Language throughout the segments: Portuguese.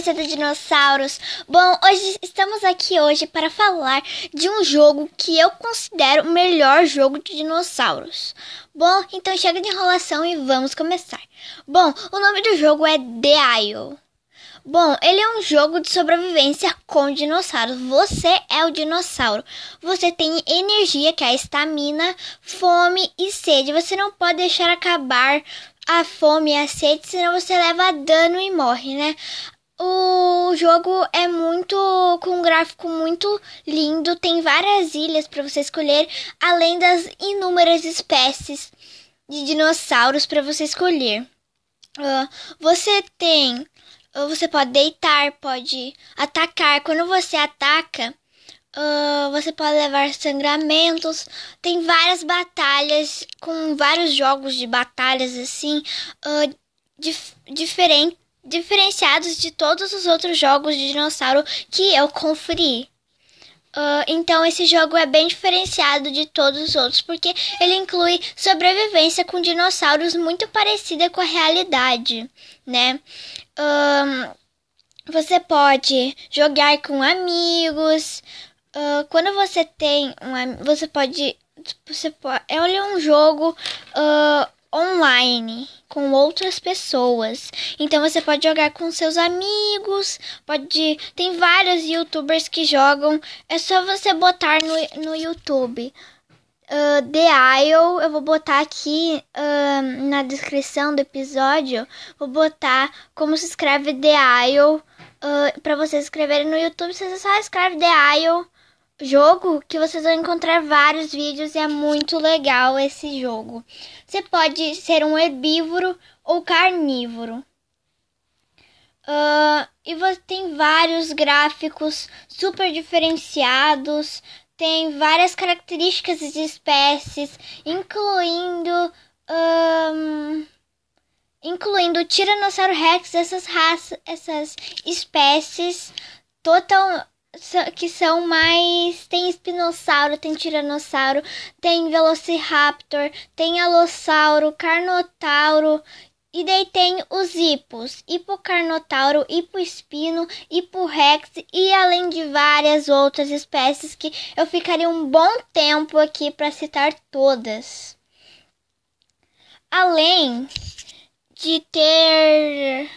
sobrevivência dos dinossauros. Bom, hoje estamos aqui hoje para falar de um jogo que eu considero o melhor jogo de dinossauros. Bom, então chega de enrolação e vamos começar. Bom, o nome do jogo é The Isle. Bom, ele é um jogo de sobrevivência com dinossauros. Você é o dinossauro. Você tem energia, que é a estamina, fome e sede. Você não pode deixar acabar a fome e a sede, senão você leva dano e morre, né? O jogo é muito com um gráfico muito lindo, tem várias ilhas para você escolher, além das inúmeras espécies de dinossauros para você escolher. Uh, você tem, uh, você pode deitar, pode atacar. Quando você ataca, Uh, você pode levar sangramentos. Tem várias batalhas com vários jogos de batalhas assim, dif diferente, diferenciados de todos os outros jogos de dinossauro que eu conferi. Uh, então esse jogo é bem diferenciado de todos os outros porque ele inclui sobrevivência com dinossauros muito parecida com a realidade, né? você pode jogar com amigos, Uh, quando você tem uma, você pode você pode é um jogo uh, online com outras pessoas. Então você pode jogar com seus amigos pode tem vários youtubers que jogam. É só você botar no, no YouTube. Uh, The Isle eu vou botar aqui uh, na descrição do episódio. Vou botar como se escreve The Isle. Uh, para vocês escreverem no YouTube você só escreve The Isle jogo que vocês vão encontrar vários vídeos e é muito legal esse jogo. Você pode ser um herbívoro ou carnívoro. Uh, e você tem vários gráficos super diferenciados, tem várias características de espécies, incluindo um, incluindo o Tiranossauro Rex, essas raças, essas espécies total que são mais. Tem espinossauro, tem tiranossauro, tem velociraptor, tem alossauro, carnotauro. E daí tem os hipos, hipocarnotauro, hipoespino, hiporex e além de várias outras espécies que eu ficaria um bom tempo aqui para citar todas. Além de ter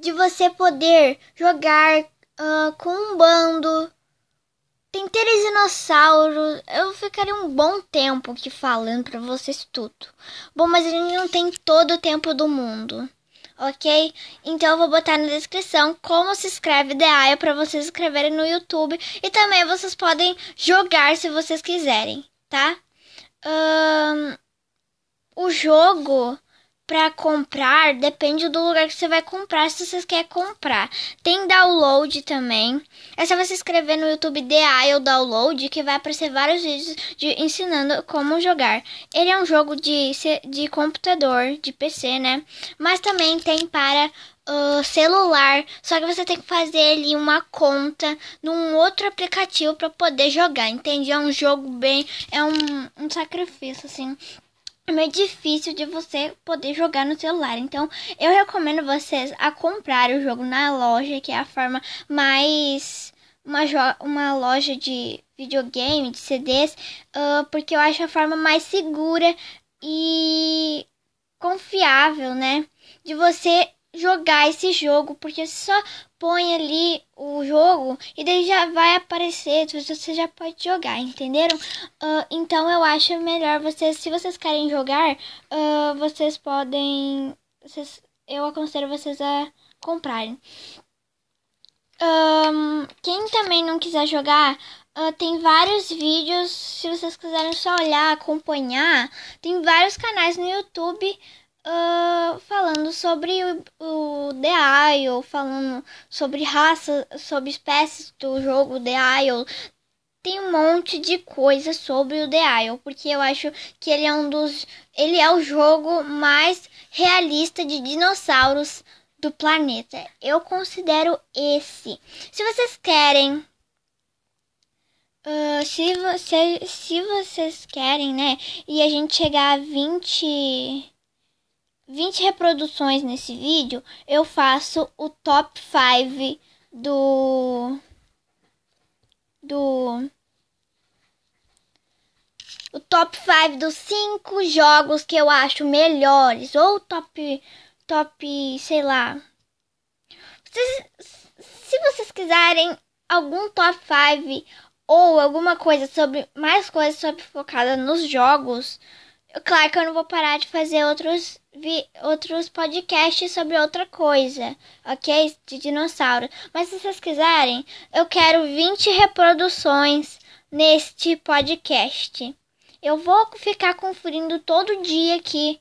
de você poder jogar uh, com um bando. Tem dinossauro. Eu ficaria um bom tempo aqui falando para vocês tudo. Bom, mas a gente não tem todo o tempo do mundo. Ok? Então eu vou botar na descrição como se escreve Aya para vocês escreverem no YouTube. E também vocês podem jogar se vocês quiserem, tá? Um, o jogo para comprar depende do lugar que você vai comprar, se você quer comprar. Tem download também. É só você escrever no YouTube The Download que vai aparecer vários vídeos de, ensinando como jogar. Ele é um jogo de, de computador, de PC, né? Mas também tem para Uh, celular, só que você tem que fazer ali uma conta num outro aplicativo para poder jogar, entende? É um jogo bem, é um, um sacrifício assim é meio difícil de você poder jogar no celular. Então, eu recomendo vocês a comprar o jogo na loja, que é a forma mais uma, uma loja de videogame, de CDs, uh, porque eu acho a forma mais segura e confiável, né? De você jogar esse jogo, porque só põe ali o jogo e daí já vai aparecer, você já pode jogar, entenderam? Uh, então eu acho melhor vocês, se vocês querem jogar, uh, vocês podem, vocês, eu aconselho vocês a comprarem. Um, quem também não quiser jogar, uh, tem vários vídeos. Se vocês quiserem só olhar, acompanhar, tem vários canais no YouTube uh, falando sobre o, o The Isle, falando sobre raça, sobre espécies do jogo The Isle. Tem um monte de coisa sobre o The Isle, porque eu acho que ele é um dos. Ele é o jogo mais realista de dinossauros do planeta. Eu considero esse. Se vocês querem Uh, se, você, se vocês querem, né? E a gente chegar a 20 20 reproduções nesse vídeo, eu faço o top 5 do do o top 5 dos 5 jogos que eu acho melhores ou top top, sei lá. se vocês quiserem algum top 5 ou alguma coisa sobre mais coisas sobre focada nos jogos, claro que eu não vou parar de fazer outros vi, outros podcasts sobre outra coisa, ok? De dinossauro. Mas se vocês quiserem, eu quero 20 reproduções neste podcast. Eu vou ficar conferindo todo dia aqui.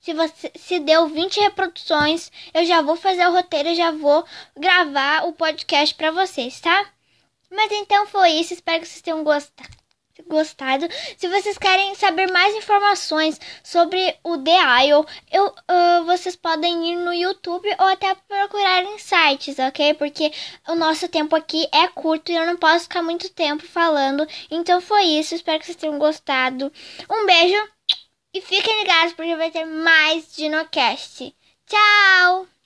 Se você se deu 20 reproduções, eu já vou fazer o roteiro, já vou gravar o podcast para vocês, tá? Mas então foi isso, espero que vocês tenham gostado gostado. Se vocês querem saber mais informações sobre o The Isle, eu, uh, vocês podem ir no YouTube ou até procurar em sites, ok? Porque o nosso tempo aqui é curto e eu não posso ficar muito tempo falando. Então foi isso, espero que vocês tenham gostado. Um beijo e fiquem ligados porque vai ter mais DinoCast. Tchau!